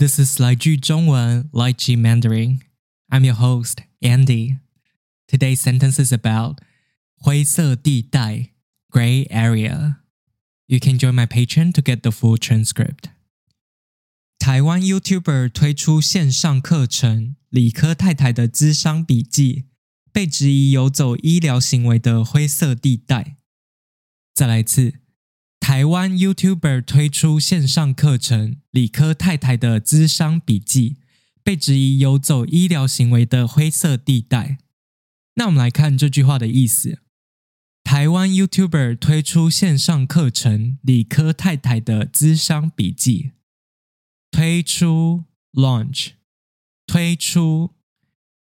This is 来句中文 Lychee Mandarin. I'm your host, Andy. Today's sentence is about 灰色地带 gray area. You can join my Patreon to get the full transcript. 台湾 YouTuber 推出线上课程《理科太太的咨商笔记》，被质疑游走医疗行为的灰色地带。再来一次。 台湾 YouTuber 推出线上课程《理科太太的资商笔记》，被质疑游走医疗行为的灰色地带。那我们来看这句话的意思：台湾 YouTuber 推出线上课程《理科太太的资商笔记》，推出 launch，推出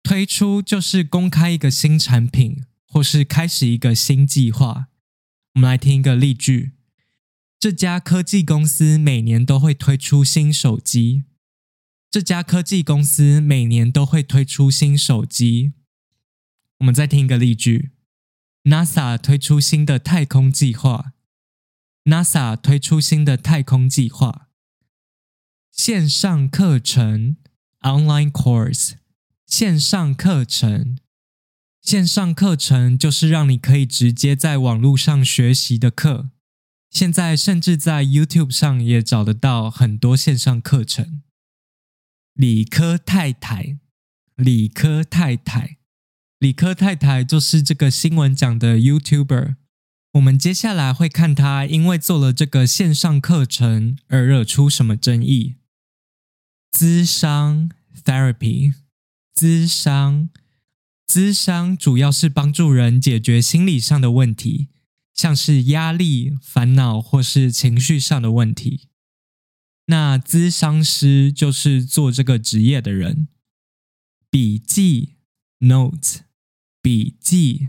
推出就是公开一个新产品，或是开始一个新计划。我们来听一个例句。这家科技公司每年都会推出新手机。这家科技公司每年都会推出新手机。我们再听一个例句：NASA 推出新的太空计划。NASA 推出新的太空计划。线上课程 （online course），线上课程，线上课程就是让你可以直接在网络上学习的课。现在甚至在 YouTube 上也找得到很多线上课程。理科太太，理科太太，理科太太就是这个新闻讲的 YouTuber。我们接下来会看他因为做了这个线上课程而惹出什么争议。咨商 Therapy，咨商，咨商主要是帮助人解决心理上的问题。像是压力、烦恼或是情绪上的问题，那咨商师就是做这个职业的人。笔记 （note） 笔记，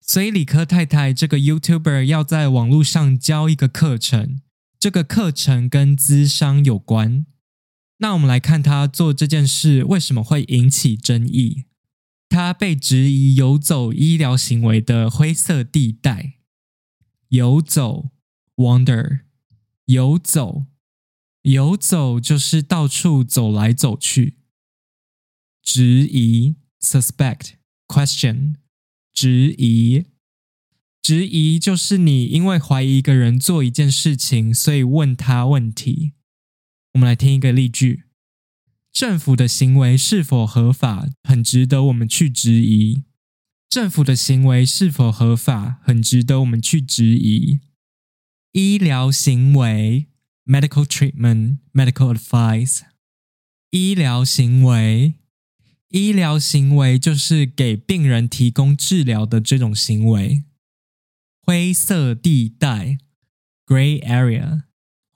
所以理科太太这个 YouTuber 要在网络上教一个课程，这个课程跟咨商有关。那我们来看他做这件事为什么会引起争议。他被质疑游走医疗行为的灰色地带，游走 （wander），游走，游走就是到处走来走去。质疑 （suspect, question），质疑，质疑就是你因为怀疑一个人做一件事情，所以问他问题。我们来听一个例句。政府的行为是否合法，很值得我们去质疑。政府的行为是否合法，很值得我们去质疑。医疗行为 （medical treatment, medical advice），医疗行为，医疗行为就是给病人提供治疗的这种行为。灰色地带 （gray area），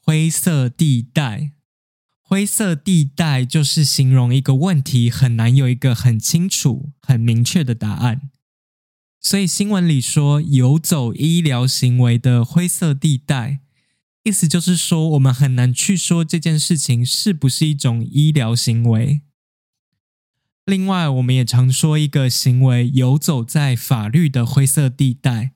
灰色地带。灰色地带就是形容一个问题很难有一个很清楚、很明确的答案。所以新闻里说游走医疗行为的灰色地带，意思就是说我们很难去说这件事情是不是一种医疗行为。另外，我们也常说一个行为游走在法律的灰色地带，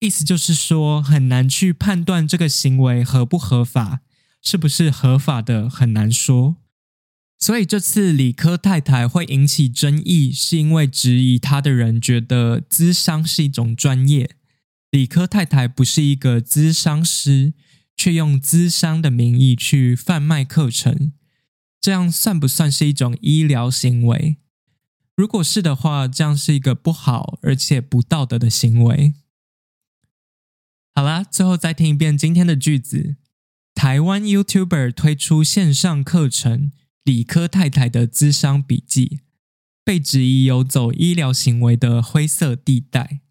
意思就是说很难去判断这个行为合不合法。是不是合法的很难说，所以这次理科太太会引起争议，是因为质疑她的人觉得咨商是一种专业，理科太太不是一个咨商师，却用咨商的名义去贩卖课程，这样算不算是一种医疗行为？如果是的话，这样是一个不好而且不道德的行为。好啦，最后再听一遍今天的句子。台湾 YouTuber 推出线上课程《理科太太的咨商笔记》，被质疑有走医疗行为的灰色地带。